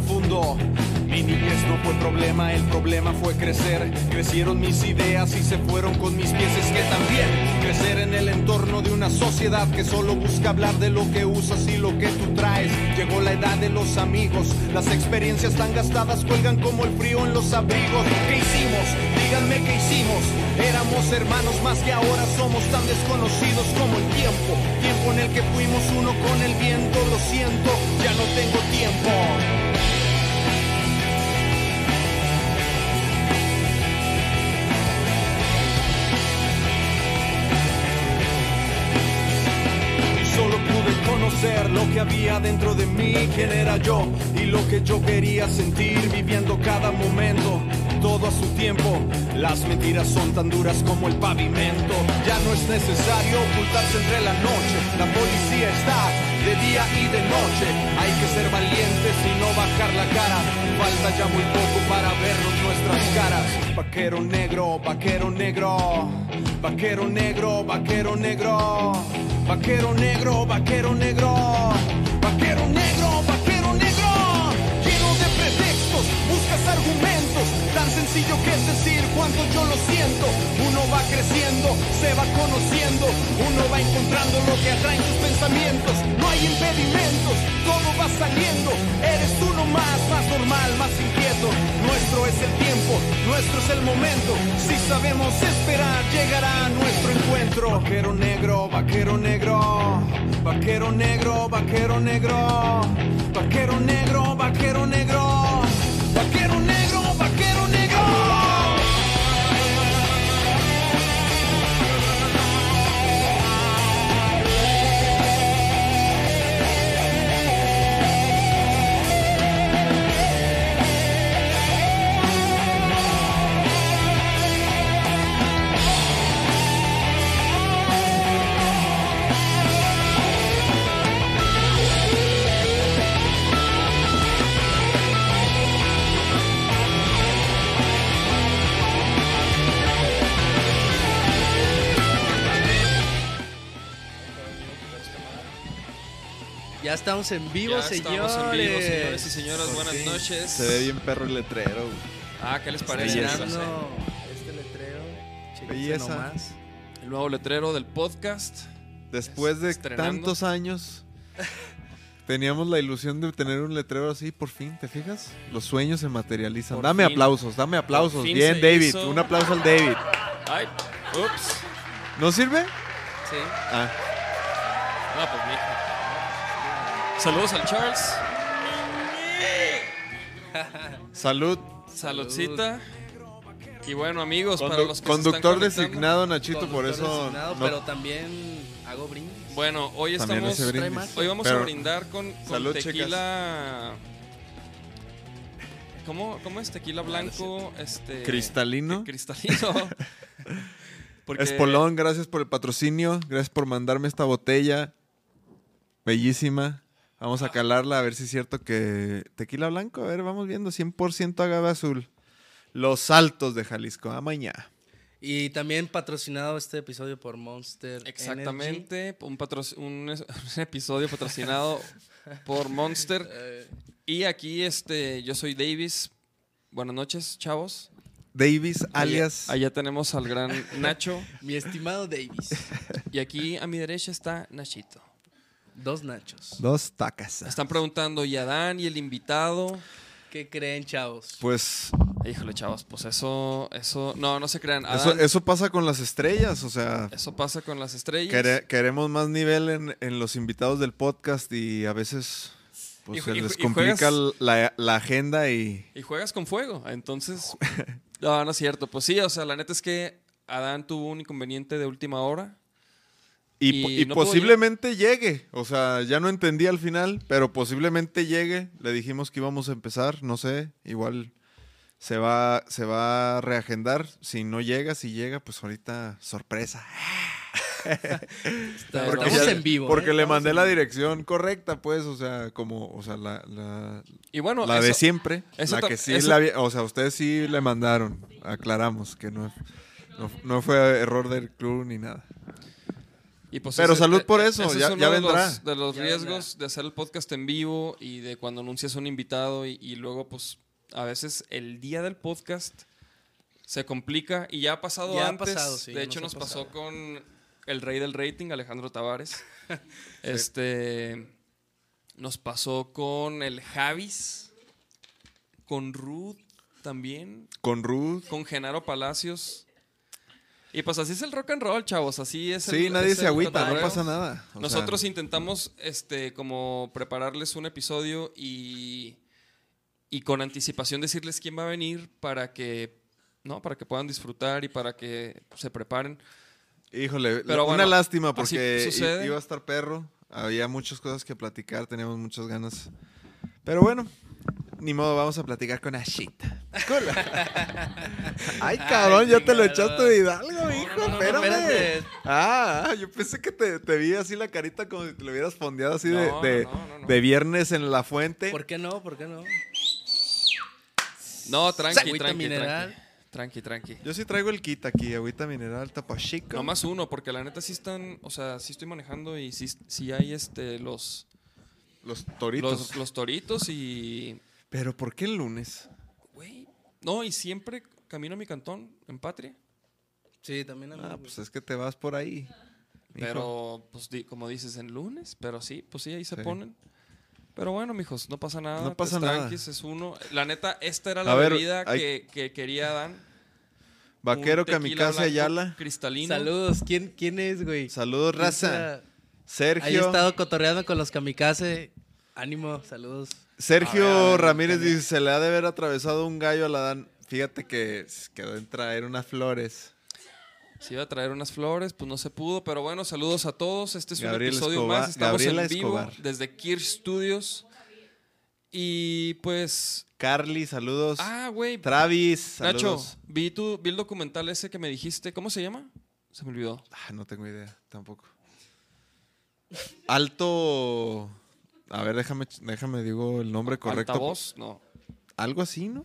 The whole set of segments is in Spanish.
profundo. Mi niñez no fue problema, el problema fue crecer. Crecieron mis ideas y se fueron con mis pies. Es que también crecer en el entorno de una sociedad que solo busca hablar de lo que usas y lo que tú traes. Llegó la edad de los amigos, las experiencias tan gastadas cuelgan como el frío en los abrigos. ¿Qué hicimos? Díganme qué hicimos. Éramos hermanos más que ahora somos tan desconocidos como el tiempo. Tiempo en el que fuimos uno con el viento. Lo siento, ya no tengo tiempo. Lo que había dentro de mí, quién era yo y lo que yo quería sentir viviendo cada momento. Todo a su tiempo, las mentiras son tan duras como el pavimento. Ya no es necesario ocultarse entre la noche, la policía está de día y de noche. Hay que ser valientes y no bajar la cara. Falta ya muy poco para vernos nuestras caras. Vaquero negro, vaquero negro, vaquero negro, vaquero negro. Vaquero negro, vaquero negro, vaquero negro, vaquero negro. Lleno de pretextos, buscas argumentos. Tan sencillo que es decir cuánto yo lo siento. Creciendo, se va conociendo. Uno va encontrando lo que atraen sus pensamientos. No hay impedimentos, todo va saliendo. Eres uno más, más normal, más inquieto. Nuestro es el tiempo, nuestro es el momento. Si sabemos esperar, llegará nuestro encuentro. Vaquero negro, vaquero negro, vaquero negro, vaquero negro, vaquero negro, vaquero negro, vaquero negro, Ya estamos en vivo, Ya señores. estamos en vivo, señores y señoras. Por Buenas fin. noches. Se ve bien perro el letrero. Ah, ¿qué les parece? Belleza. este letrero. Belleza. nomás. El nuevo letrero del podcast. Después de Estrenando. tantos años, teníamos la ilusión de tener un letrero así, por fin, ¿te fijas? Los sueños se materializan. Por dame fin. aplausos, dame aplausos. Bien, David. hizo. Un aplauso al David. Ay, ups. ¿No sirve? Sí. Ah, Ah, pues mijo. Saludos al Charles. salud. Saludcita. Y bueno, amigos, para los que se conductor están conectando. designado, Nachito, por Conductor eso. designado, no- Pero también hago brindis. Bueno, hoy También estamos. Hoy vamos Pero- a brindar con, con Salud, tequila. ¿Cómo, ¿Cómo es? Tequila blanco. Este. Cristalino. Cristalino. Porque- Espolón, gracias por el patrocinio. Gracias por mandarme esta botella. Bellísima. Vamos a calarla a ver si es cierto que tequila blanco. A ver, vamos viendo. 100% agave azul. Los Altos de Jalisco. A mañana. Y también patrocinado este episodio por Monster. Energy. Exactamente, un, patro- un, es- un episodio patrocinado por Monster. Eh, Y aquí este, yo soy Davis. Buenas noches, chavos. Davis, alias. Allá tenemos al gran Nacho. mi estimado Davis. Y aquí a mi derecha está Nachito. Dos nachos. Dos tacas. Están preguntando, ¿y Adán y el invitado? ¿Qué creen, chavos? Pues Híjole, chavos, pues eso, eso, no, no se crean. eso, Adán, eso, eso pasa con las estrellas. O sea, pasa con las estrellas. quere- queremos más nivel en, en los invitados del podcast y a veces pues, Y se y les complica juegas- la, la agenda y Y juegas con fuego, entonces... No, no es cierto. Pues sí, o sea, la neta es que Adán tuvo un inconveniente de última hora. Y, po- Y y no pudo posiblemente llegue. O sea, ya no entendí al final, pero posiblemente llegue. Le dijimos que íbamos a empezar, no sé. Igual se va, se va a reagendar. Si no llega, si llega, pues ahorita sorpresa. Está- Porque estamos ya- en vivo. Porque ¿eh? le mandé la dirección correcta, pues. O sea, como, o sea, la, la, Y bueno, la de siempre. la que sí la o sea, ustedes sí le mandaron. Aclaramos que no, no, no fue error del club ni nada. Y pues Pero ese- salud por e- eso, ese es ya- uno ya de vendrá. Los, de los Ya riesgos de hacer el podcast en vivo y de cuando anuncias un invitado y, y luego, pues, a veces el día del podcast se complica y ya ha pasado Ya ha antes. pasado, sí, de hecho, nos pasó con el rey del rating, Alejandro Tavares. Este. Nos pasó con el Javis, con Ruth también, Con Ruth. con Genaro Palacios. Y pues así es el rock and roll, chavos. Así es el Sí, nadie es se el agüita, no pasa nada. O Nosotros sea, intentamos este como prepararles un episodio y, y con anticipación decirles quién va a venir para que no para que puedan disfrutar y para que se preparen. Híjole, Pero una bueno, lástima porque iba a estar perro. Había muchas cosas que platicar, teníamos muchas ganas. Pero bueno, ni modo, vamos a platicar con Ashita. Ay, cabrón, ya te lo echaste de Hidalgo, No, hijo, no, no, no, espérame. espérate. Ah, yo pensé que te, te vi así la carita como si te lo hubieras fondeado así de, No, de, no, no, no. de viernes en la fuente. ¿Por qué no? ¿Por qué no? No, tranqui, Agüita tranqui, mineral. tranqui. Tranqui, tranqui. Yo sí traigo el kit aquí, agüita mineral, tapachico. No más uno, porque la neta sí están, o sea, sí estoy manejando y sí, sí hay este los, Los toritos. los, los toritos y Pero ¿por qué el lunes? güey. No, y siempre camino a mi cantón en Patria. Sí, también a mí. Ah, pues es que te vas por ahí. mijo. Pero, pues, di- como dices, en lunes, pero sí, pues sí, ahí se Sí. ponen. Pero bueno, mijos, no pasa nada. No pasa nada. tranquis, es uno. La neta, esta era la A ver, bebida hay- que, que quería Dan. Vaquero Un tequila Kamikaze blanco Ayala. Cristalino. Saludos. ¿Quién, ¿Quién es, güey? Saludos, ¿Quién raza. Ahí he estado cotorreando con los kamikaze. Ánimo, saludos. Sergio ver, Ramírez dice, se le ha de haber atravesado un gallo a la Dan. Fíjate que quedó en traer unas flores. Se iba a traer unas flores, pues no se pudo. Pero bueno, saludos a todos. Este es Gabriel un episodio Escobar- más. Estamos Gabriela en vivo Escobar. desde Kirsch Studios. Y pues. Carly, saludos. Ah, güey. Travis, Nacho, saludos. vi, tu, vi el documental ese que me dijiste. ¿Cómo se llama? Se me olvidó. Ah, no tengo idea, tampoco. Alto... A ver, déjame, déjame digo el nombre correcto. Altavoz, no. Algo así, ¿no?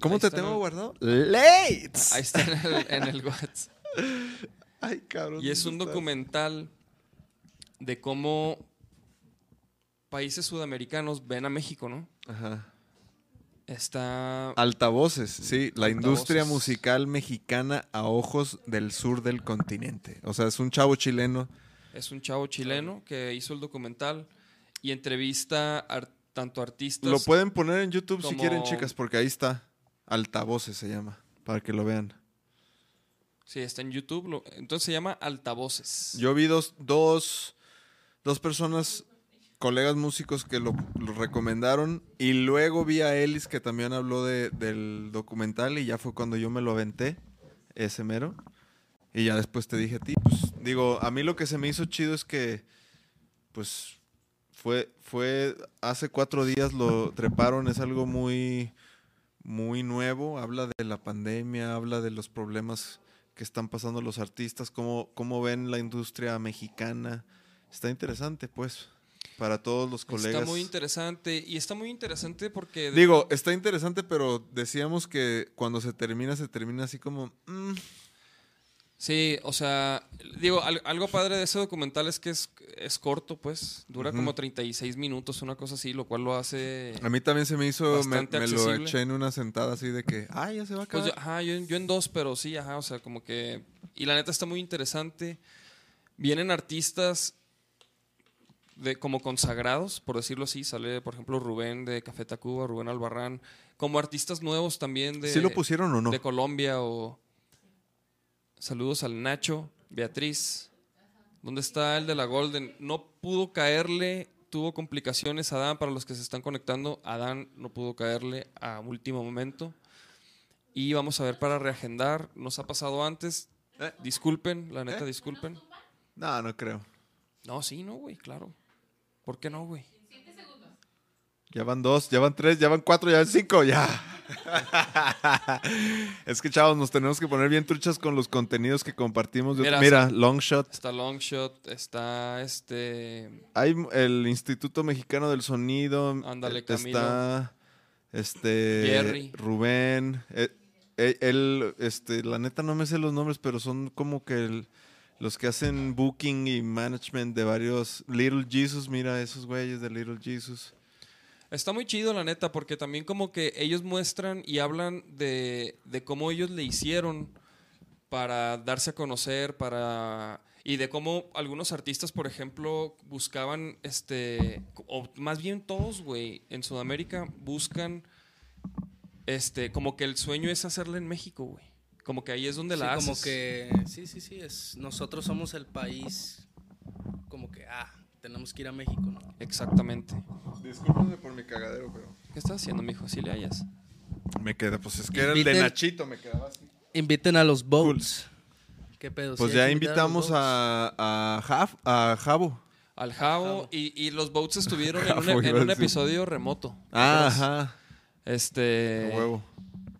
¿Cómo te tengo el- guardado? ¡Lates! Ahí está en el, en el WhatsApp. Ay, cabrón. Y es un documental de cómo países sudamericanos ven a México, ¿no? Ajá. Está... Altavoces, sí, la industria musical mexicana a ojos del sur del continente. O sea, es un chavo chileno. Es un chavo chileno que hizo el documental y entrevista a tanto artistas... Lo pueden poner en YouTube si quieren, chicas, porque ahí está. Altavoces se llama, para que lo vean. Sí, está en YouTube. lo- Entonces se llama Altavoces. Yo vi dos, dos, dos personas, colegas músicos que lo, lo recomendaron y luego vi a Ellis que también habló de- del documental y ya fue cuando yo me lo aventé, ese mero. Y ya después te dije a ti, pues digo, a mí lo que se me hizo chido es que, pues, fue, fue, hace cuatro días lo treparon, es algo muy, muy nuevo, habla de la pandemia, habla de los problemas que están pasando los artistas, cómo, cómo ven la industria mexicana. Está interesante, pues, para todos los colegas. Está muy interesante y está muy interesante porque... Digo, está interesante, pero decíamos que cuando se termina, se termina así como... mm, Sí, o sea, digo, al- algo padre de ese documental es que es, es corto, pues. Dura Ujú. como 36 minutos, una cosa así, lo cual lo hace... A mí también se me hizo, me, me lo eché en una sentada así de que, ah, ya se va a Pues acabar. yo, ajá, yo, en- yo en dos, pero sí, ajá, o sea, como que... Y la neta está muy interesante. Vienen artistas de, como consagrados, por decirlo así. Sale, por ejemplo, Rubén de Café Tacuba, Rubén Albarrán. Como artistas nuevos también de... ¿Sí lo pusieron o no? de Colombia o saludos al Nacho, Beatriz. ¿Dónde está el de la Golden? No pudo caerle, tuvo complicaciones Adán para los que se están conectando. Adán no pudo caerle a último momento. Y vamos a ver para reagendar. Nos ha pasado antes. Eh. Disculpen, la neta, ¿Eh? disculpen. No, no creo. No, sí, no, güey, claro. ¿Por qué no, güey? Ya van dos, ya van tres, ya van cuatro, ya van cinco, ya. es que, chavos, nos tenemos que poner bien truchas con los contenidos que compartimos. Mira, Mira, Longshot. Está Longshot, está este. Hay el Instituto Mexicano del Sonido. Ándale, Camilo. Está este Jerry. Rubén. eh, eh, él, este, la neta no me sé los nombres, pero son como que el- los que hacen booking y management de varios Little Jesus, mira esos güeyes de Little Jesus. Está muy chido, la neta, porque también como que ellos muestran y hablan de, de cómo ellos le hicieron para darse a conocer, para y de cómo algunos artistas, por ejemplo, buscaban, este, o más bien todos, güey, en Sudamérica buscan, este, como que el sueño es hacerla en México, güey. Como que ahí es donde Sí, la como haces. que, sí, sí, sí, es, nosotros somos el país, como que, ah, tenemos que ir a México, ¿no? Exactamente. Discúlpame por mi cagadero, pero ¿Qué estás haciendo, mijo? Si le hayas. me queda, pues es que era el de Nachito, me quedaba así. Inviten a los boats. ¿Qué pedo? Pues ¿Sí ya a invitamos a, a, Jaf- a Jabo. Al Jabo Jabo. y, y los boats estuvieron en un, en decir. episodio remoto. ¿te Ah, ajá. Este. A huevo.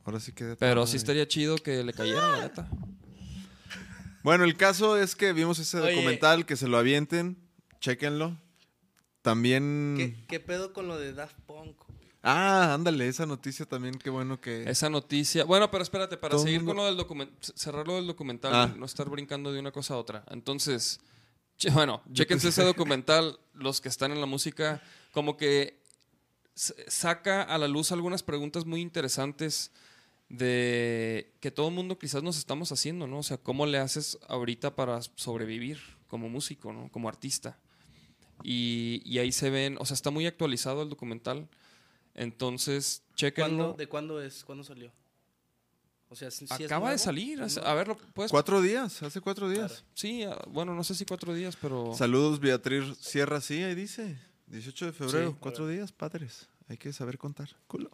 Ahora sí que. Pero sí estaría chido que le cayera, la neta. Bueno, el caso es que vimos ese Oye. documental, que se lo avienten, chéquenlo. También... ¿Qué, ¿Qué pedo con lo de Daft Punk? Ah, ándale, esa noticia también, qué bueno que... Esa noticia. Bueno, pero espérate, para Todo seguir mundo- con lo del documental, cerrar lo del documental, Ah. no estar brincando de una cosa a otra. Entonces, che- bueno, chéquense ese documental, los que están en la música, como que saca a la luz algunas preguntas muy interesantes de que todo el mundo quizás nos estamos haciendo, ¿no? O sea, ¿cómo le haces ahorita para sobrevivir como músico, ¿no? Como artista. Y, y ahí se ven, o sea, está muy actualizado el documental. Entonces, ¿Cuándo, chéquenlo. ¿De cuándo es? ¿Cuándo salió? O sea, ¿sí- sí es Acaba de salir. A ver, pues. Cuatro días, hace cuatro días. Sí, ah, bueno, no sé si cuatro días, pero. Saludos, Beatriz Sierra, sí, ahí dice. 18 de febrero, Sí. cuatro días, padres. Hay que saber contar. Culo.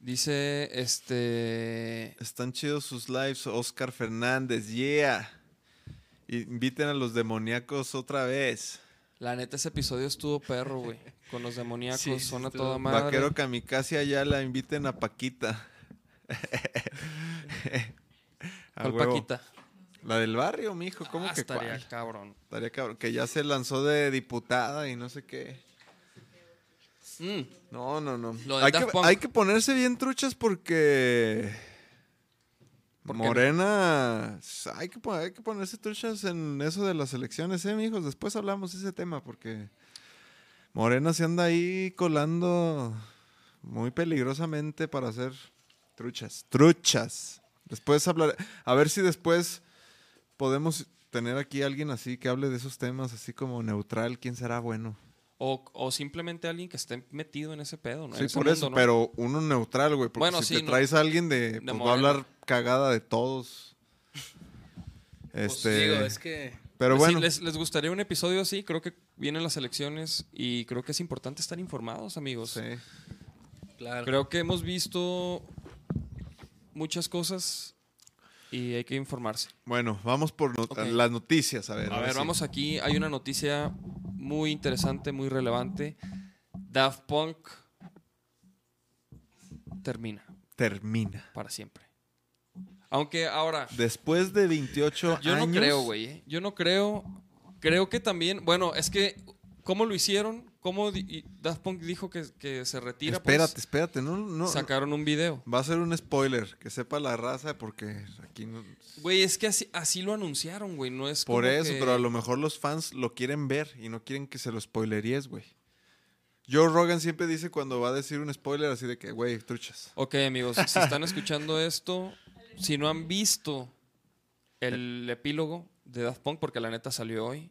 Dice, este. Están chidos sus lives, Oscar Fernández, yeah. Inviten a los demoníacos otra vez. La neta, ese episodio estuvo perro, güey. Con los demoníacos, Sí, sí, son a estuvo- toda madre. Vaquero Kamikaze Ayala, inviten a Paquita. A ¿Cuál huevo. Paquita? La del barrio, mijo, ¿cómo Ah, que estaría cuál? cabrón. Estaría cabrón. Que ya se lanzó de diputada y no sé qué. Mm, No, no, no. Que, hay que ponerse bien truchas porque. Morena. Hay que, pon- hay que ponerse truchas en eso de las elecciones, ¿eh, mijos? Después hablamos de ese tema porque. Morena se anda ahí colando muy peligrosamente para hacer truchas. Truchas. Después hablar. A ver si después podemos tener aquí a alguien así que hable de esos temas, así como neutral. ¿Quién será bueno? O, o simplemente alguien que esté metido en ese pedo, ¿no? Sí, ese por mundo, eso, ¿no? pero uno neutral, güey. Porque Bueno, si sí, te no. traes a alguien de. De Pues va a hablar cagada de todos. Pues Este. digo, es que... pero Pues sí, bueno. les, les gustaría un episodio así. Creo que vienen las elecciones y creo que es importante estar informados, amigos. sí. Claro. Creo que hemos visto muchas cosas y hay que informarse. Bueno, vamos por las noticias. A ver, A ver, sí. vamos aquí. Hay una noticia muy interesante, muy relevante. Daft Punk termina Termina. para siempre. Aunque ahora, Después de 28 yo no años. creo, güey. ¿eh? Yo no creo. Creo que también, bueno, es que, ¿cómo lo hicieron? ¿Cómo Daft Punk dijo que, que se retira? pues? Espérate, espérate. No, no. Sacaron un video. Va a ser un spoiler. Que sepa la raza porque aquí no. Güey, es que así, así lo anunciaron, güey. No es Por como eso, que- pero a lo mejor los fans lo quieren ver y no quieren que se lo spoileries, güey. Joe Rogan siempre dice cuando va a decir un spoiler así de que, güey, truchas. Ok, amigos, si están escuchando esto, si no han visto el epílogo de Daft Punk, porque la neta salió hoy,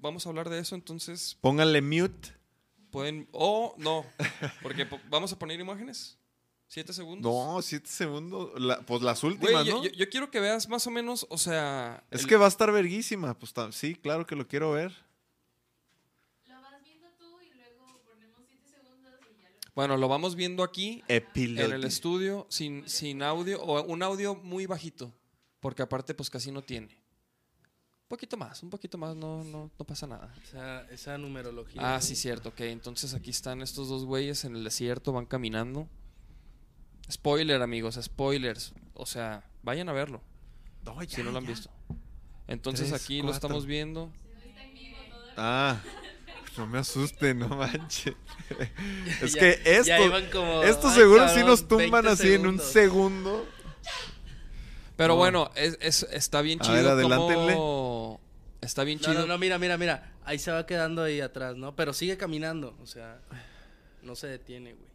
vamos a hablar de eso, entonces Pónganle mute. pueden... O no, porque po- vamos a poner imágenes. Siete segundos. No, siete segundos. La- pues las últimas, yo, ¿no? yo- yo quiero que veas más o menos, o sea... es el- que va a estar verguísima. Pues sí, claro que lo quiero ver. Lo vas viendo tú y luego ponemos 7 segundos y ya lo... Bueno, lo vamos viendo aquí en el estudio sin, sin audio o un audio muy bajito, porque aparte pues casi no tiene. Un poquito más, un poquito más, no, no, no pasa nada. Esa, esa numerología. Ah, ¿no? sí, cierto, ok. Entonces aquí están estos dos güeyes en el desierto, van caminando. Spoiler, amigos, spoilers. O sea, vayan a verlo No, ya, si no lo han ya. visto. Entonces Tres, aquí lo estamos viendo. Ah, no me asusten, no manches. es Ya- que esto, iban como, esto seguro sí cabrón, nos tumban 20 así en un segundo. Pero No. bueno, es, es- está bien A chido ver, adelántenle. cómo está bien No, chido. no, no, mira, mira, mira. Ahí se va quedando ahí atrás, ¿no? Pero sigue caminando, o sea, no se detiene, güey.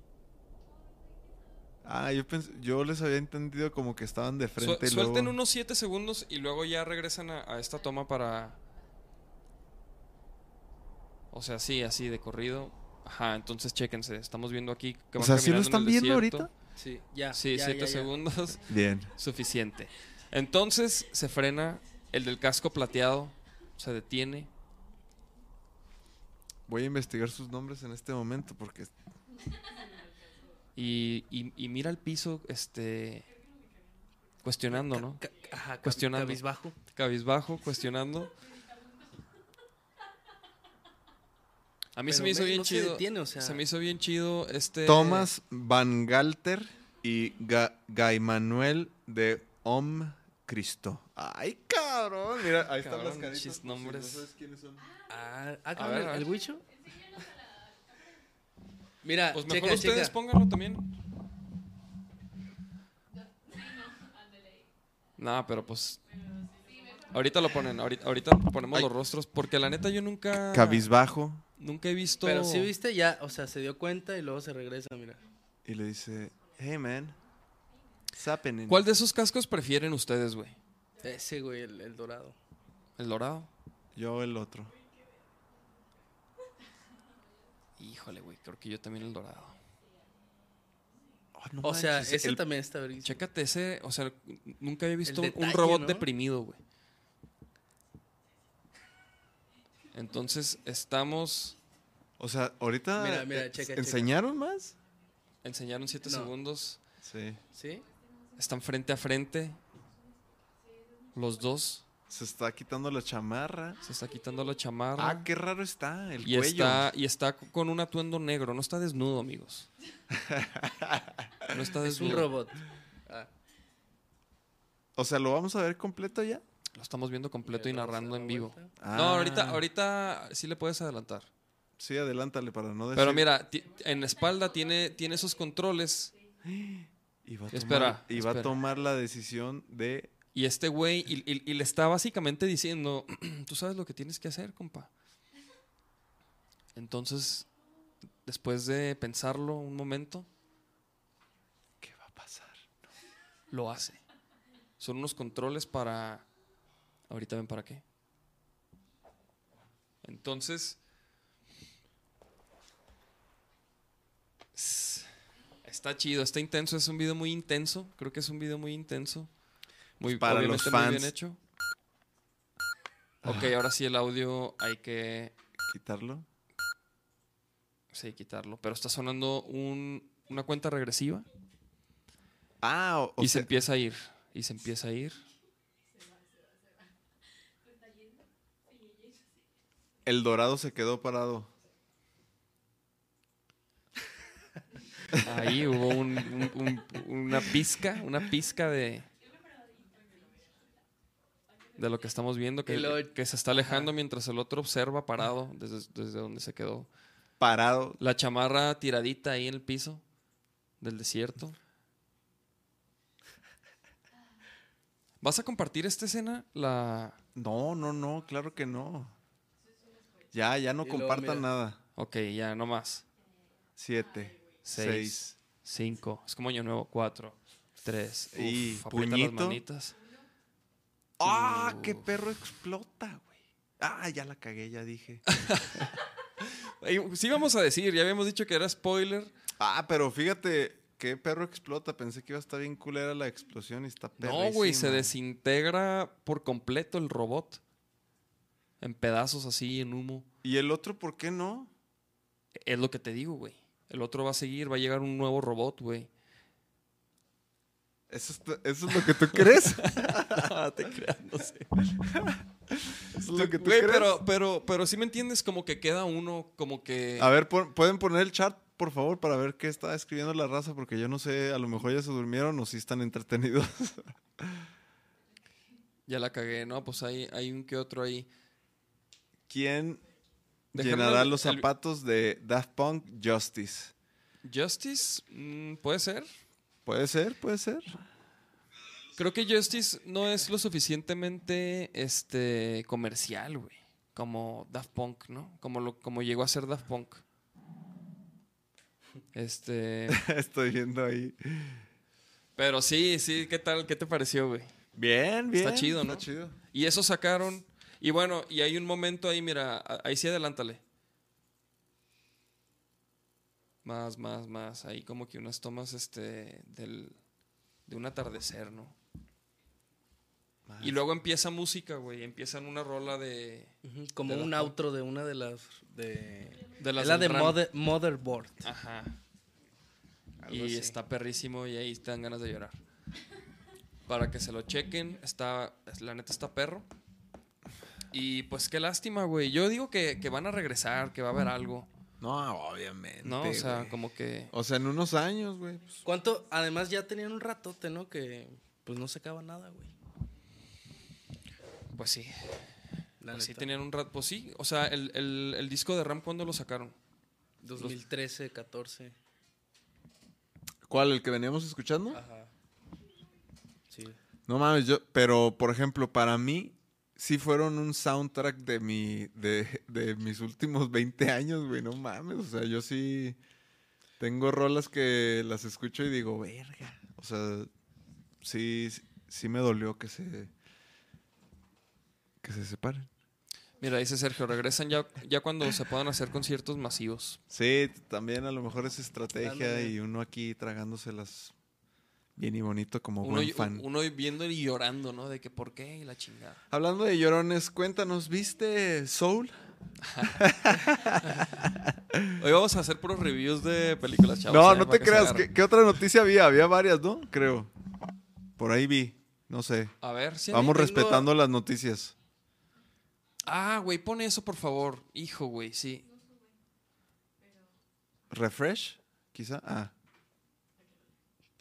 Ah, yo pensé, yo les había entendido como que estaban de Su- frente y suelten luego- unos 7 segundos y luego ya regresan a, a esta toma para. O sea, sí, así de corrido. Ajá, entonces chéquense. Estamos viendo aquí que O van sea, ¿sí lo están viendo desierto. ahorita? Sí, ya. Sí, ya, 7 ya, ya. segundos. Bien. Suficiente. Entonces se frena. El del casco plateado se detiene. Voy a investigar sus nombres en este momento porque Y, y- y mira el piso, este. Cuestionando, ¿no? Ca- Ajá, Cuestionando. Cabizbajo. Cabizbajo, cuestionando. A mí se me hizo bien no se chido. detiene, o sea. Se me hizo bien chido este. Thomas Van Galter y Ga Guy Manuel de Om Cristo. Ay, cabrón. Mira, ahí están las caritas. chis por si nombres. no sabes quiénes son. Ah, ah, A cabrón, ver, el, a ver. el Huicho. Mira, Pues mejor checa, ustedes checa. pónganlo también. No, pero pues. Ahorita lo ponen, ahorita, ahorita ponemos Ay. los rostros, porque la neta yo nunca. Cabizbajo. Nunca he visto. Pero sí viste, ya, o sea, se dio cuenta y luego se regresa, mira. Y le dice, hey man, what's happening?" ¿Cuál de esos cascos prefieren ustedes, güey? Ese, güey, el, el dorado. ¿El dorado? Yo el otro. Híjole, güey, creo que yo también el dorado. Oh, no O sea, manches, ese el- también está verguísima. Chécate ese, o sea, nunca había visto un- robot ¿no? deprimido, güey. Entonces, estamos. O sea, ahorita Mira, mira, checa, checa. ¿enseñaron más? Enseñaron 7 No. segundos. Sí. ¿Sí? Están frente a frente. Los dos. Se está quitando la chamarra. Se está quitando la chamarra. Ah, qué raro está el y cuello. está, y está con un atuendo negro. No está desnudo, amigos. No está Es un desnudo. robot. Ah, O sea, ¿lo vamos a ver completo ya? Lo estamos viendo completo y narrando en vivo. vuelta. No, Ah. ahorita, ahorita sí le puedes adelantar. Sí, adelántale para no decir. Pero mira, en la espalda tiene, tiene esos controles. Y va a tomar, Espera, y va a tomar la decisión de... Y este güey, y, le está básicamente diciendo, tú sabes lo que tienes que hacer, compa. Entonces, después de pensarlo un momento, ¿Qué va a pasar? lo hace. Son unos controles para... Ahorita ven para qué. Entonces... Está chido, está intenso, es un video muy intenso. Creo que es un video muy intenso. Muy, Para los muy bien fans. hecho. Ok, ahora sí el audio hay que ¿Quitarlo? sí, quitarlo. Pero está sonando un- una cuenta regresiva Ah, o, o y se empieza a ir. Y se empieza a ir. el dorado se quedó parado. Ahí hubo un- un- un- una pizca, una pizca de de lo que estamos viendo, que, Y que se está alejando mientras el otro observa parado desde, desde donde se quedó. Parado. La chamarra tiradita ahí en el piso del desierto. ¿Vas a compartir esta escena? La... No, no, no, claro que no. Ya, ya no Y compartan nada. Ok, ya, no más. Siete, Seis, seis. cinco, es como año nuevo, cuatro, tres. Y Uf, aprieta puñito. las manitas. ¡Ah, qué perro explota, güey! Ah, ya la cagué, ya dije. Sí vamos a decir, ya habíamos dicho que era spoiler. Ah, pero fíjate, qué perro explota. Pensé que iba a estar bien culera la explosión y está No, güey, se desintegra por completo el robot. En pedazos así, en humo. ¿Y el otro por qué no? Es lo que te digo, güey. El otro va a seguir, va a llegar un nuevo robot, güey. ¿Eso es, eso es lo que tú crees? No te creas, no sé. ¿Eso es lo que tú crees? pero, pero, pero sí me entiendes, como que queda uno, como que. A ver, ¿pueden poner el chat, por favor, para ver qué está escribiendo la raza? Porque yo no sé, a lo mejor ya se durmieron o si están entretenidos. Ya la cagué, ¿no? Pues hay, hay un que otro ahí. ¿Quién Déjame llenará el- los el- zapatos de Daft Punk Justice? Justice, mm, puede ser. ¿Puede ser? ¿Puede ser? Creo que Justice no es lo suficientemente este, comercial, güey. Como Daft Punk, ¿no? Como, lo, como llegó a ser Daft Punk. Este. Estoy viendo ahí. Pero sí, sí, ¿qué tal? ¿Qué te pareció, güey? Bien, bien. Está chido, ¿no? Está chido. Y eso sacaron. Y bueno, y hay un momento ahí, mira, ahí sí adelántale. Más, más, más. Ahí como que unas tomas este del, de un atardecer, ¿no? Y luego empieza música, güey. Empiezan una rola de. Como De un outro de una de las. De, De las es la de. Mother- Motherboard. Ajá. Algo Y así. está perrísimo y ahí te dan ganas de llorar. Para que se lo chequen, está, la neta está perro. Y pues qué lástima, güey. Yo digo que, que van a regresar, que va a haber algo. No, obviamente. ¿No? O sea, como que. O sea, en unos años, güey. pues, ¿Cuánto? Además ya tenían un ratote, ¿no? Que pues no sacaba nada, güey. Pues sí. La Pues sí tenían un rato. Pues sí. O sea, el, el- el disco de Ram, ¿cuándo lo sacaron? 2013, 14. ¿Cuál? ¿El que veníamos escuchando? Ajá. Sí. No mames, yo, pero por ejemplo, para mí sí fueron un soundtrack de mi de, de mis últimos 20 años, güey, no mames, o sea, yo sí tengo rolas que las escucho y digo, "Verga." O sea, sí sí me dolió que se que se separen. Mira, dice Sergio, regresan ya, ya cuando se puedan hacer conciertos masivos. Sí, también a lo mejor es estrategia y uno aquí tragándoselas bien y bonito como Uno, buen fan. uno viendo y llorando, ¿no? De que por qué y la chingada. Hablando de llorones, cuéntanos, ¿viste Soul? Hoy vamos a hacer puros reviews de películas, chavos. No, ¿eh? no te que creas. ¿Qué, qué otra noticia había? Había varias, ¿no? Creo. Por ahí vi. No sé. A ver, sí. Vamos tengo- respetando las noticias. Ah, güey, pon eso, por favor. Hijo, güey, sí. ¿Refresh? Quizá. Ah.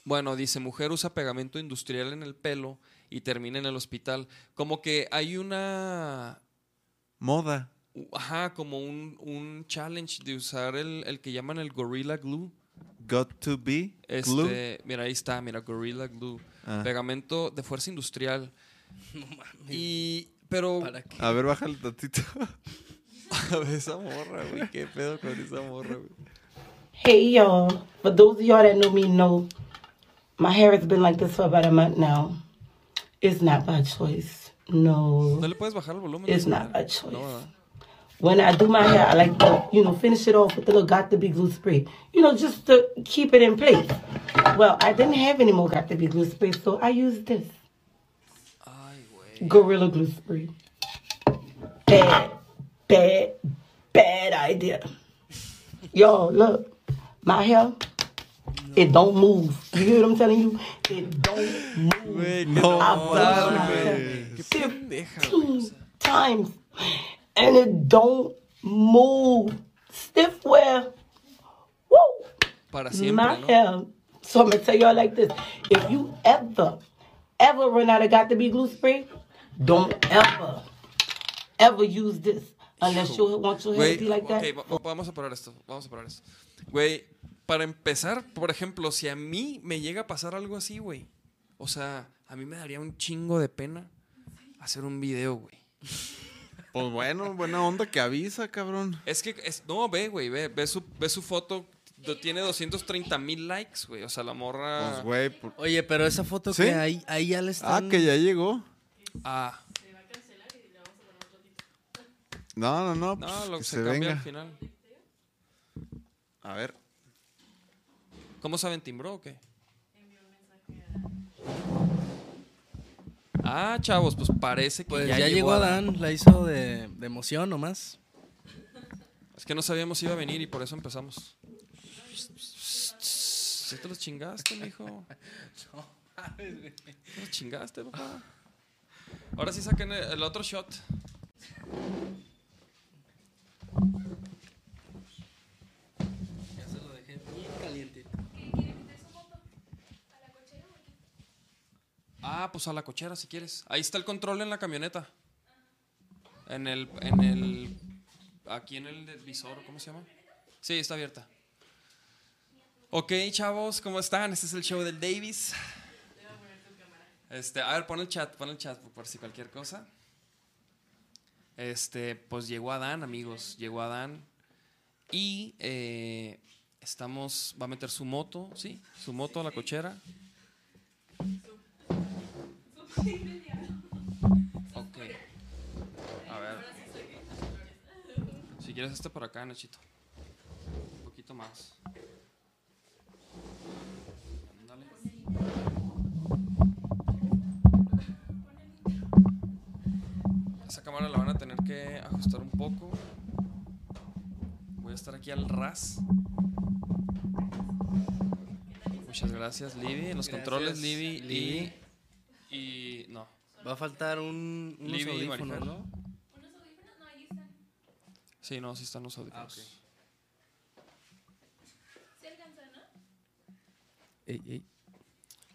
Bueno, dice, mujer usa pegamento industrial en el pelo y termina en el hospital. Como que hay una... Moda. Ajá, como un, un challenge de usar el, el que llaman el Gorilla Glue. Got to be. Glue. Este, mira, ahí está, mira, Gorilla Glue. Ah. Pegamento de fuerza industrial. No mames. Y... Pero... ¿Para qué? A ver, bájale tantito. A ver, esa morra, güey. ¿Qué pedo con esa morra, güey? Hey y'all, for those of y'all that know me know my hair has been like this for about a month now. It's not by choice. No. ¿No le puedes bajar el volumen? It's not by choice. No. When I do my hair, I like to, you know, finish it off with a little Got to Be glue spray. You know, just to keep it in place. Well, I didn't have any more Got to Be glue spray, so I used this Gorilla Glue spray. Bad, bad, bad idea. Yo, look, my hair, it don't move. You hear what I'm telling you? It don't move. No, I my fifteen times, and it don't move. Stiff wear. Woo! Para my siempre, ¿no? hair. So I'm gonna tell y'all like this: if you ever, ever run out of got to be glue spray, don't ever, ever use this unless you want your hair to be like that. ok, va- va- vamos a parar esto. Vamos a parar esto. Güey, para empezar, por ejemplo, si a mí me llega a pasar algo así, güey. O sea, a mí me daría un chingo de pena hacer un video, güey. Pues bueno, buena onda que avisa, cabrón. Es que, es, no, ve, güey, ve, ve su, ve su foto. Tiene 230 mil likes, güey. O sea, la morra. Pues güey. por- Oye, pero esa foto ¿Sí? que ahí, ahí ya le Ah, están... que ya llegó. Ah, No, no, no. no, pues, lo que que se, se cambia venga. al final. A ver. ¿Cómo saben timbró o qué? Ah, chavos, pues parece que Pues ya, ya, llegó Adán. Adán, la hizo de, de emoción nomás. Es que no sabíamos si iba a venir y por eso empezamos. ¿Ya te los chingaste, mijo? ¿Te los chingaste, papá? Ahora sí saquen el otro shot. Ya se lo dejé bien calientito. Ah, pues a la cochera si quieres. Ahí está el control en la camioneta. En el, en el, aquí en el visor, ¿cómo se llama? Sí, está abierta. Ok, chavos, ¿cómo están? Este es el show del Davis. Este, a ver, pon el chat, pon el chat por, si cualquier cosa. Este, pues llegó Adán, amigos, llegó Adán. Y eh, estamos, va a meter su moto, ¿sí? Su moto a la cochera. Ok. A ver. Si quieres este por acá, Nachito. Un poquito más. Ándale. Esa cámara la van a tener que ajustar un poco. Voy a estar aquí al ras. Muchas gracias, Libby. En los Gracias, controles, Libby. Libby. Y. Va a faltar un, unos Libby y audífonos, Marifer. ¿no? ¿Unos audífonos? No, ahí están. Sí, no, sí están los audífonos. Ah, ok. ¿Se alcanza, no? Ey, ey.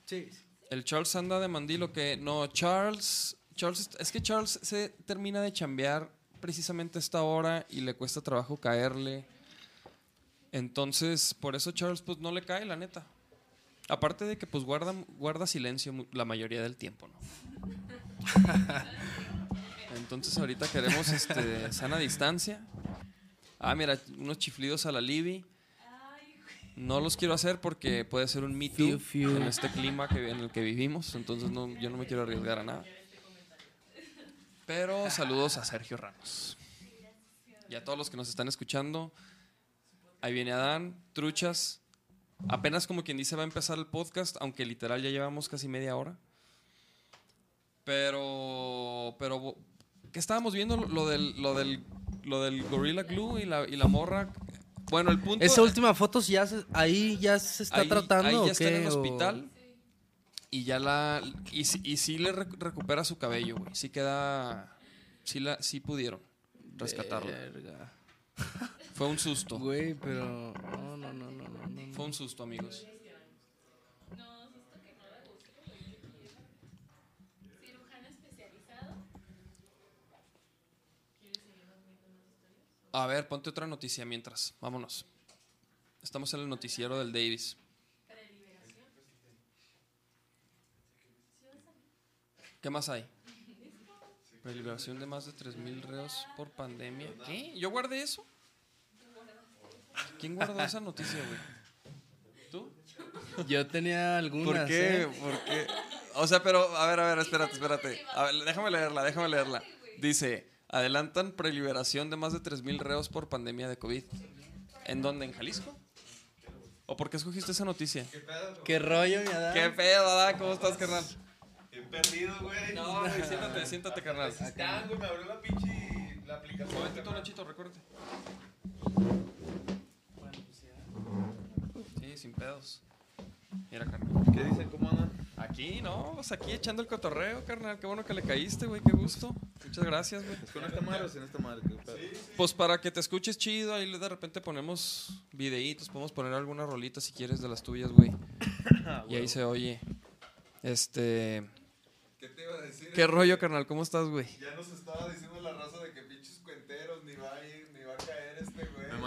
Sí. El Charles anda de mandilo que. No, Charles. Charles es que Charles se termina de chambear precisamente a esta hora y le cuesta trabajo caerle. Entonces, por eso Charles pues no le cae, la neta. Aparte de que pues guarda, guarda silencio la mayoría del tiempo, ¿no? Entonces ahorita queremos este, sana distancia. Ah, mira, unos chiflidos a la Libby. No los quiero hacer porque puede ser un fiu. en este clima que, en el que vivimos. Entonces no, yo no me quiero arriesgar a nada. Pero saludos a Sergio Ramos. Y a todos los que nos están escuchando. Ahí viene Adán, truchas. Apenas como quien dice va a empezar el podcast, aunque literal ya llevamos casi media hora. Pero, pero, ¿qué estábamos viendo? Lo del, lo del, lo del Gorilla Glue y la, y la morra. Bueno, el punto. Esa última foto ya se- ahí ya se está ahí, tratando ahí o ya está en el ¿O- hospital. Y ya la. Y, sí- y sí le rec- recupera su cabello, güey. Sí queda. Sí, la, sí pudieron rescatarla. Verga. Fue un susto. Güey, pero no, no, no, no, no. Fue un susto, amigos. A ver, ponte otra noticia mientras. Vámonos. Estamos en el noticiero del Davis. ¿Qué más hay? Preliberación de más de 3.000 reos por pandemia. ¿Qué? ¿Yo guardé eso? ¿Quién guardó esa noticia, güey? ¿Tú? Yo tenía algunas. ¿Por qué? ¿eh? ¿Por qué? O sea, pero, a ver, a ver, espérate, espérate. A ver, déjame leerla, déjame leerla. Dice, adelantan preliberación de más de 3.000 reos por pandemia de COVID. ¿En dónde? ¿En Jalisco? ¿O por qué escogiste esa noticia? ¿Qué rollo, mi Adán? ¿Qué pedo, Adán? ¿Cómo estás, carnal? He perdido, güey. No, güey, siéntate, siéntate, carnal. Están, güey, me abrió la pinche la aplicación. Muévete tú, Nachito, recuérdate. Sí, sin pedos. Mira, carnal. ¿Qué dicen? ¿Cómo andan? Aquí, no, pues aquí echando el cotorreo, carnal. Qué bueno que le caíste, güey, qué gusto. Muchas gracias, güey. ¿Es con esta madre o sin esta madre? Pues para que te escuches chido, ahí de repente ponemos videitos, podemos poner alguna rolita si quieres de las tuyas, güey. y ahí se oye. Este. ¿Qué te iba a decir? ¿Qué rollo, carnal? ¿Cómo estás, güey? Ya nos estaba diciendo la raza de que pinches cuenteros ni va a ir, ni va a caer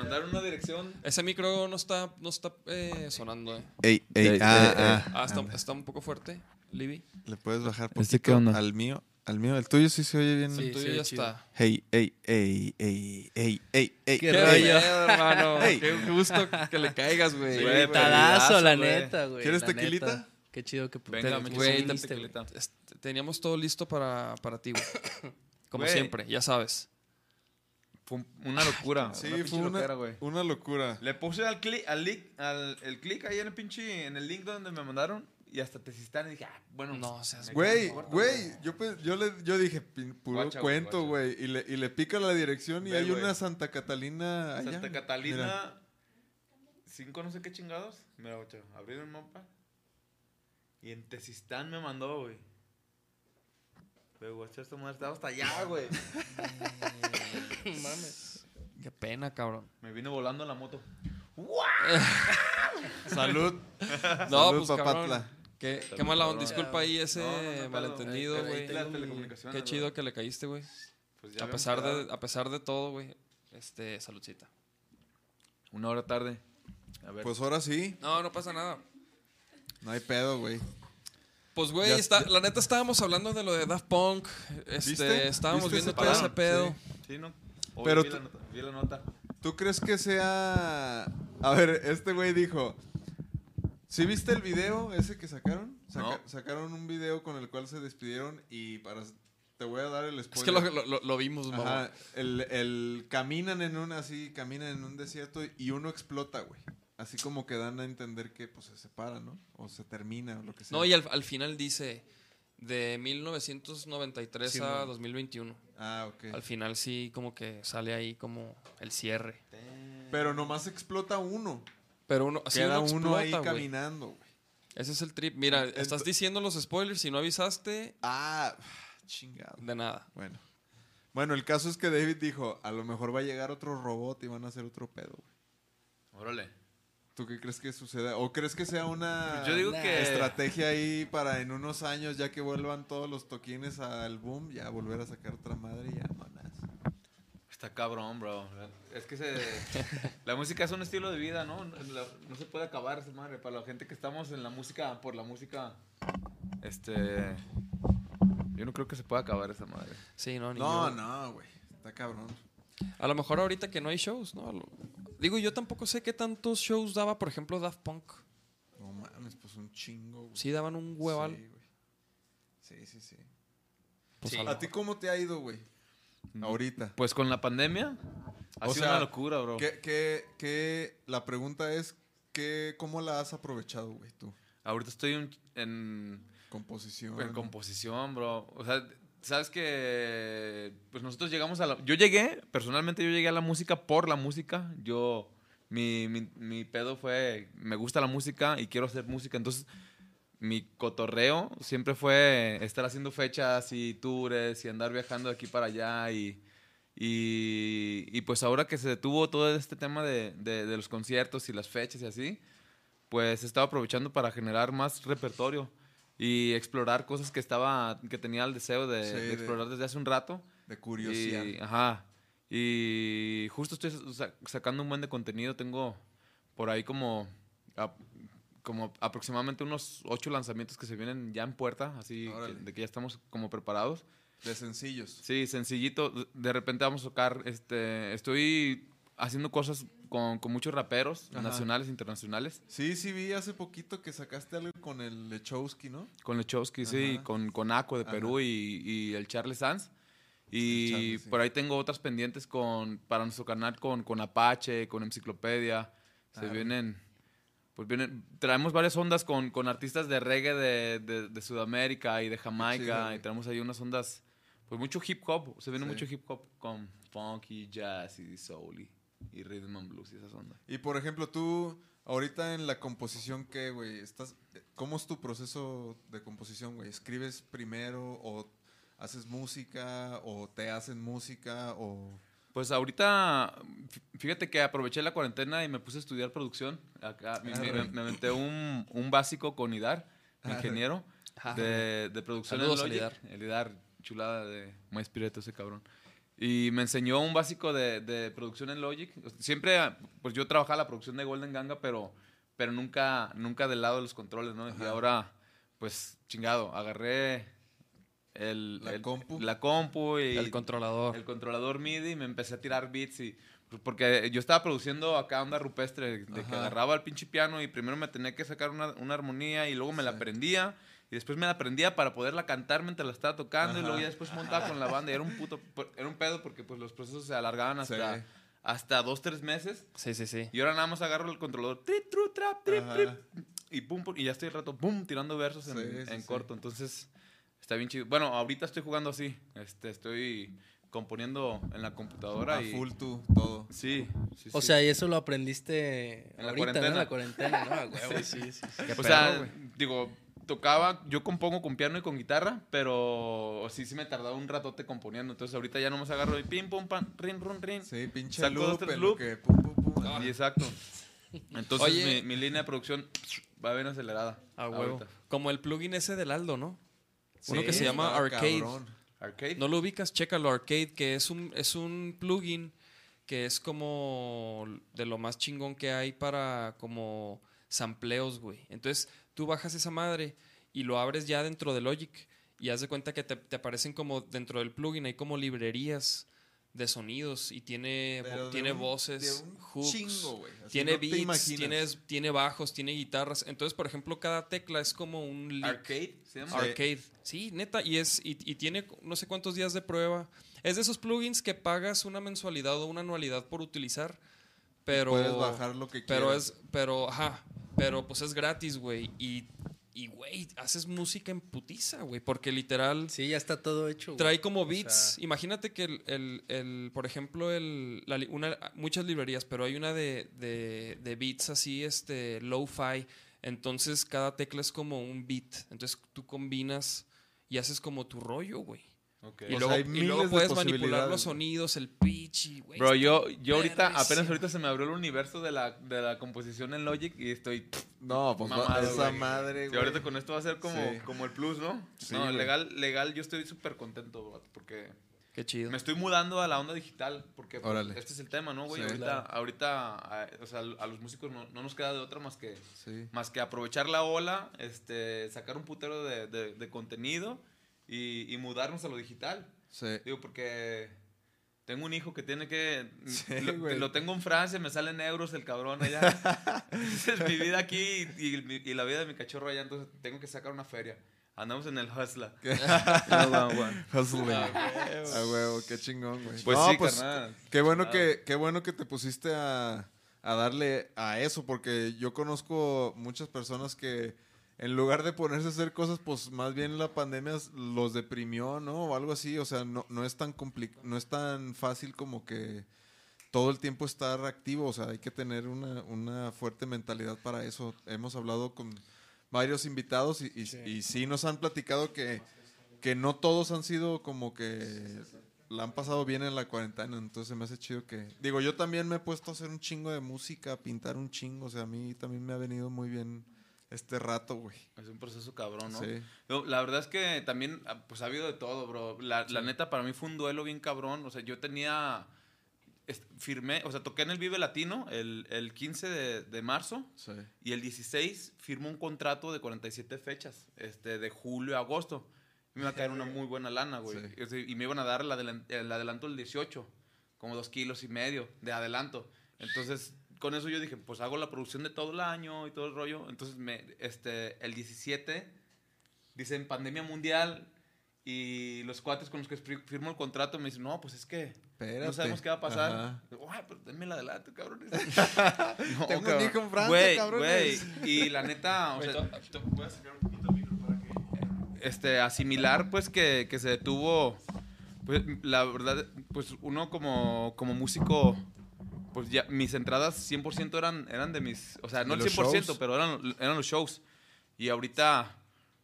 este mandaron una dirección. Ese micro no está, no está eh, sonando, eh. Ey, ey, ah, Ah, está, está un poco fuerte, Libby. Le puedes bajar poquito ¿Este qué onda? al mío. Al mío, el tuyo sí se oye bien. Sí. El tuyo se ya chido. está. Hey, ey, ey, ey, ey, ey, ey. ¿Qué Qué rollo? pedo, hermano. Ey. Qué gusto que le caigas, güey. Güey, Tadazo, la güey. neta, güey. ¿Quieres tequilita? neta. Qué chido que Venga, te- güey. tequilita. Este, Teníamos todo listo para, para ti, güey. Como Güey. siempre, ya sabes. Fue una locura. Sí, una fue una, loquera, güey. una locura. Le puse al clic, al link, al el clic ahí en el pinche, en el link donde me mandaron y hasta te y dije, ah, bueno. No seas Güey, güey, yo, pe- yo, le, yo dije, puro Guacha, cuento, güey. Y le, y le pica la dirección y Ve, hay una Santa Catalina allá. Santa Mira. Catalina, cinco no sé qué chingados. Mira, guacha, abrí el mapa y en Tezistán me mandó, güey. Pero, guacha, esta madre estaba hasta allá, güey. Mames. Qué pena, cabrón. Me vine volando en la moto. Salud. No, Salud, pues cabrón. Qué, qué mala onda. Disculpa ahí ese No, no, no hay pedo. malentendido, güey. Qué chido que le caíste, güey. Pues A pesar quedado de, a pesar de todo, güey. Este, saludcita. Una hora tarde. A ver. Pues ahora sí. No, no pasa nada. No hay pedo, güey. Pues, güey, Ya- está- ya- la neta estábamos hablando de lo de Daft Punk. Este, ¿Viste? Estábamos ¿Viste viendo todo ese pedo? Sí, ¿no? Hoy Pero vi, la nota, vi la nota. ¿Tú crees que sea... A ver, este güey dijo... ¿Sí viste el video ese que sacaron? Saca- No. Sacaron un video con el cual se despidieron y para... Te voy a dar el spoiler. Es que lo, lo- lo- lo vimos, mamá. Ajá, el, el- caminan en un así, caminan en un desierto y uno explota, güey. Así como que dan a entender que pues se separa, ¿no? O se termina o lo que sea. No, y al, al final dice de 1993 Sí, a mo. 2021. Ah, ok. Al final sí como que sale ahí como el cierre. Pero nomás explota uno. Pero uno, sí, Queda uno uno ahí explota, caminando, güey. Ese es el trip. Mira, estás diciendo los spoilers. Si no avisaste, Ah, chingado. de nada. Bueno. Bueno, el caso es que David dijo, a lo mejor va a llegar otro robot y van a hacer otro pedo, güey. Órale. ¿Tú qué crees que suceda? ¿O crees que sea una Pues yo digo Nah. que. estrategia ahí para en unos años, ya que vuelvan todos los toquines al boom, ya volver a sacar otra madre y ya, manas? Está cabrón, bro. Es que se, la música es un estilo de vida, ¿no? La- No se puede acabar esa madre. Para la gente que estamos en la música, por la música, este... Yo no creo que se pueda acabar esa madre. Sí, no, ni No, yo. no, güey. Está cabrón. A lo mejor ahorita que no hay shows, ¿no? Digo, yo tampoco sé qué tantos shows daba, por ejemplo, Daft Punk. No mames, pues un chingo, güey. Sí, daban un hueval. Sí, güey. Sí, sí, sí. Pues Sí. a lo ¿A ti cómo te ha ido, güey? Ahorita. Pues con la pandemia, ha O sido sea, una locura, bro. ¿Qué, qué, qué- la pregunta es, ¿qué, ¿cómo la has aprovechado, güey, tú? Ahorita estoy en, en, Composición. en composición, bro. O sea, sabes que pues nosotros llegamos a la... Yo llegué, personalmente yo llegué a la música por la música. Yo, mi, mi, pedo fue, me gusta la música y quiero hacer música. Entonces, mi cotorreo siempre fue estar haciendo fechas y tours y andar viajando de aquí para allá y... Y, y pues ahora que se detuvo todo este tema de, de- de los conciertos y las fechas y así, pues estaba aprovechando para generar más repertorio y explorar cosas que estaba que tenía el deseo de, Sí, de explorar desde hace un rato De curiosidad. y, ajá y justo estoy sa- sacando un buen de contenido tengo por ahí como ap- como aproximadamente unos ocho lanzamientos que se vienen ya en puerta así que- de que ya estamos como preparados De sencillos. Sí, sencillito. De repente vamos a tocar, este, estoy haciendo cosas con, con muchos raperos Ajá. nacionales e internacionales. Sí, sí, vi hace poquito que sacaste algo con el Lechowski, ¿no? Con Lechowski, sí, Ajá. con, con Aco de. Perú y, y el Charles Sanz. Y sí. por ahí tengo otras pendientes con, para nuestro canal con, con Apache, con Enciclopedia. Se Claro. vienen, pues vienen, traemos varias ondas con, con artistas de reggae de, de- de Sudamérica y de Jamaica. güey. y tenemos ahí unas ondas, pues mucho hip hop. Se viene Sí. mucho hip hop con funky, jazz y soul y, y rhythm and blues y esas ondas. Y por ejemplo, tú, ahorita en la composición, ¿qué, güey? Estás, ¿Cómo es tu proceso de composición, güey? ¿Escribes primero o haces música o te hacen música o...? Pues ahorita, fí- fíjate que aproveché la cuarentena y me puse a estudiar producción. Acá me, me- Arre. me aventé un, un básico con IDAR, Arre. ingeniero de, de producción Saludos en Logic. El IDAR, chulada de más pireto ese cabrón. Y me enseñó un básico de, de producción en Logic. Siempre, pues yo trabajaba la producción de Golden Ganga, pero, pero nunca, nunca del lado de los controles, ¿no? Y Ajá. ahora, pues chingado, agarré el, La el- compu. la compu y El controlador. el controlador MIDI y me empecé a tirar beats y porque yo estaba produciendo acá onda rupestre de que Ajá. agarraba el pinche piano y primero me tenía que sacar una, una armonía y luego me la Sí. aprendía y después me la aprendía para poderla cantar mientras la estaba tocando y luego ya después montaba con la banda y era un puto era un pedo porque pues los procesos se alargaban hasta Sí. hasta dos tres meses Sí, sí, sí. y ahora nada más agarro el controlador trip, tru, trap, trip, trip, y pum, pum, y ya estoy el rato pum tirando versos en, Sí, sí, en sí. corto entonces está bien chido bueno ahorita estoy jugando así este estoy componiendo en la computadora A y full tú, todo. sí, sí, O sí. sea, y eso lo aprendiste En la ahorita, ¿no? cuarentena. En la cuarentena, ¿no? A huevo, sí, sí. sí. O perro, sea güey. digo tocaba yo compongo con piano y con guitarra pero sí sí me tardaba un ratote componiendo entonces ahorita ya nomás agarro y pim pum pam rin run rin Sí, pinche Saco dos, loop, tres en lo loop. que pum, pum, pum. y exacto entonces Oye. mi, mi línea de producción va bien acelerada A huevo. ahorita. Como el plugin ese del Aldo, ¿no? Uno Sí, que se llama está Arcade. cabrón. arcade No lo ubicas, chécalo, Arcade, que es un, es un plugin que es como de lo más chingón que hay para como sampleos, güey. Entonces, tú bajas esa madre y lo abres ya dentro de Logic y haz de cuenta que te, te aparecen como dentro del plugin, hay como librerías de sonidos y tiene, Pero tiene un- voces, hooks, chingo, tiene no beats, tienes- tiene bajos, tiene guitarras. Entonces, por ejemplo, cada tecla es como un lick. Arcade, ¿se llama? Sí. Arcade. Sí, neta, y es y, y tiene no sé cuántos días de prueba. Es de esos plugins que pagas una mensualidad o una anualidad por utilizar, pero Puedes bajar lo que pero quieras. es pero ajá, pero pues es gratis, güey, y y güey, haces música en putiza, güey, porque literal Sí, ya está todo hecho. güey. trae como O beats. sea, Imagínate que el, el- el- por ejemplo, el, la una, muchas librerías, pero hay una de, de, de beats así, este, low-fi. Entonces cada tecla es como un beat. Entonces tú combinas y haces como tu rollo, güey. Y O luego, sea, hay y miles luego de puedes manipular los sonidos, el pitch y, güey. Bro, yo, yo ahorita, apenas ahorita se me abrió el universo de la, de la composición en Logic y estoy... No, pues Mamado, esa güey. madre, Y güey. ahorita con esto va a ser como, Sí. como el plus, ¿no? Sí, no, güey. legal, legal, yo estoy súper contento, bro, porque Qué chido. me estoy mudando a la onda digital, porque pues, Órale. este es el tema, ¿no, güey? Sí. ahorita, Claro. ahorita, a, o sea, a los músicos no, no nos queda de otra más que, Sí. más que aprovechar la ola, este, sacar un putero de, de- de contenido y, y mudarnos a lo digital. Sí. Digo, porque tengo un hijo que tiene que... Sí, lo, güey. lo tengo en Francia, me salen euros el cabrón allá. Entonces mi vida aquí y, y- y la vida de mi cachorro allá, entonces tengo que sacar una feria. Andamos en el hustla. Guau. Hustling. A huevo, qué chingón, güey. Pues No, sí, pues, carnal. Qué bueno Ah. que, qué bueno que te pusiste a, a darle a eso, porque yo conozco muchas personas que en lugar de ponerse a hacer cosas, pues más bien la pandemia los deprimió, ¿no? O algo así. O sea, no, no es tan no es tan fácil como que todo el tiempo estar activo. O sea, hay que tener una, una fuerte mentalidad para eso. Hemos hablado con varios invitados y, y, y sí nos han platicado que, que no todos han sido como que la han pasado bien en la cuarentena, entonces me hace chido que... Digo, yo también me he puesto a hacer un chingo de música, a pintar un chingo, o sea, a mí también me ha venido muy bien este rato, güey. Es un proceso cabrón, ¿no? Sí. La verdad es que también, ah, pues ha habido de todo, bro. La, la neta, para mí fue un duelo bien cabrón. O sea, yo tenía. Firmé, o sea, toqué en el Vive Latino el, el 15 de, de marzo Sí. y el 16 firmó un contrato de 47 fechas, este, de julio a agosto. Me iba a caer una muy buena lana, güey. Sí. Y me iban a dar el, adelan- el adelanto del 18, como dos kilos y medio de adelanto. Entonces, con eso yo dije, pues hago la producción de todo el año y todo el rollo. Entonces, me, este, el 17 dicen pandemia mundial y los cuates con los que fir- firmo el contrato me dicen, no, pues es que no Espérate. sabemos qué va a pasar. Ay, pero denme el adelanto, cabrón. No, Tengo un cabrón. hijo en Francia, Güey, cabrones. güey, Y la neta, o sea, voy a sacar un poquito el micro para que- este, asimilar, pues, que, que se detuvo, pues, la verdad, pues, uno como, como músico, pues, ya, mis entradas 100% eran, eran de mis, o sea, no el ¿De los 100%, shows? pero eran, eran los shows. Y ahorita,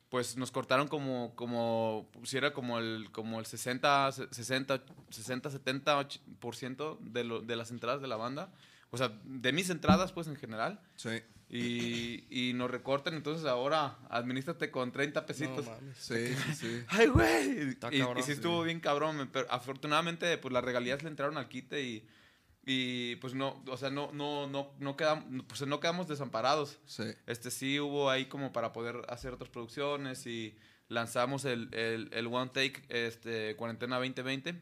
pues, nos cortaron como, como, si era como el, como el 60, 60, 60, 70% de, lo, de las entradas de la banda. O sea, de mis entradas, pues, en general. Sí. Y, y nos recortan, entonces ahora administrate con 30 no pesitos. mames. Sí, sí. ¡Ay, güey! Y, y sí estuvo bien cabrón, pero afortunadamente pues las regalías le entraron al quite y, y pues no, o sea, no, no, no, no, quedamos, pues no quedamos desamparados. Sí. Este sí hubo ahí como para poder hacer otras producciones y lanzamos el, el, el One Take este, Cuarentena 2020,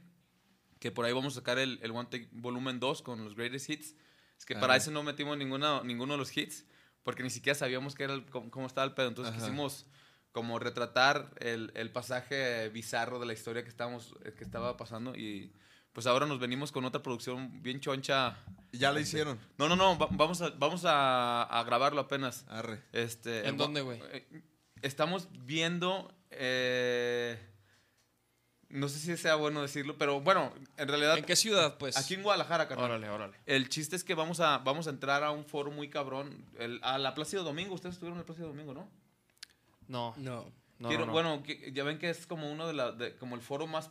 que por ahí vamos a sacar el, el One Take Volumen 2 con los Greatest Hits. Es que para eso no metimos ninguna, ninguno de los hits, porque ni siquiera sabíamos qué era cómo, cómo estaba el pedo. Entonces Ajá. quisimos como retratar el, el pasaje bizarro de la historia que, estábamos, que estaba pasando y pues ahora nos venimos con otra producción bien choncha. Ya la hicieron. No, no, no, va- vamos a, vamos a, a grabarlo apenas. Arre. Este, ¿En dónde, güey? eh, Estamos viendo. eh, no sé si sea bueno decirlo, pero bueno, en realidad. ¿En qué ciudad, pues? Aquí en Guadalajara, carnal. Órale, órale. El chiste es que vamos a, vamos a entrar a un foro muy cabrón. el- a la Plácido Domingo. Ustedes estuvieron en la Plácido Domingo, ¿no? No, No. no, Quiero- no, no. Bueno, que- ya ven que es como uno de la. de- como el foro más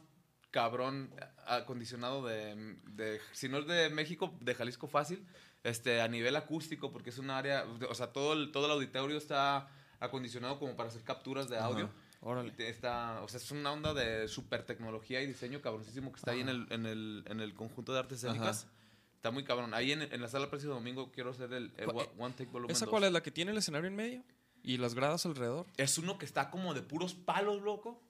cabrón acondicionado de, de. Si no es de México, de Jalisco fácil. Este, a nivel acústico, porque es un área. O sea, todo el, todo el auditorio está acondicionado como para hacer capturas de audio. Órale. Está, o sea, es una onda de super tecnología y diseño cabroncísimo que está ahí en el, en, el, en el conjunto de artes escénicas. Está muy cabrón. Ahí en, en la sala Precio Domingo quiero hacer el, el ¿Cuál- One Take Volumen ¿Esa 2. cuál es? ¿La que tiene el escenario en medio? ¿Y las gradas alrededor? Es uno que está como de puros palos, loco.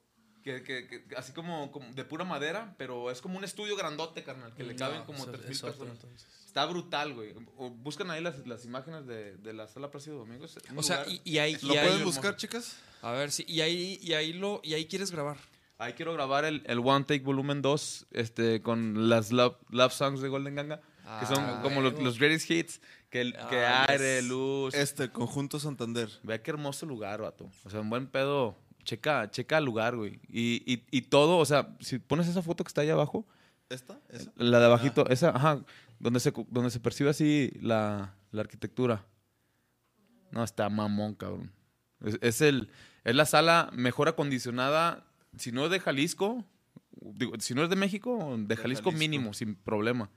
Que, que- que- así como, como de pura madera, pero es como un estudio grandote, carnal, que le No, caben como eso- 3.000 es otro, personas. entonces. Está brutal, güey. O buscan ahí las, las imágenes de, de la sala Plácido Domingo. es O sea, lugar- y, y ahí... ¿Lo y ahí- pueden buscar, chicas? A ver, sí. Y ahí, y ahí, lo, y ahí quieres grabar. Ahí quiero grabar el, el One Take Volumen 2 este, con las love, love songs de Golden Ganga, que son Ah, como los, los greatest hits, que, el- que Ah, aire, luz. Este, Conjunto Santander. Vea qué hermoso lugar, vato. O sea, un buen pedo. Checa, checa el lugar, güey. Y, y, y todo, o sea, si pones esa foto que está ahí abajo, ¿Esta? ¿Esa? la de abajito, esa, ajá, donde se, donde se percibe así la, la arquitectura. No, está mamón, cabrón. Es, es el, es la sala mejor acondicionada, si no es de Jalisco, digo, si no es de México, de, Jalisco, Jalisco. mínimo, sin problema.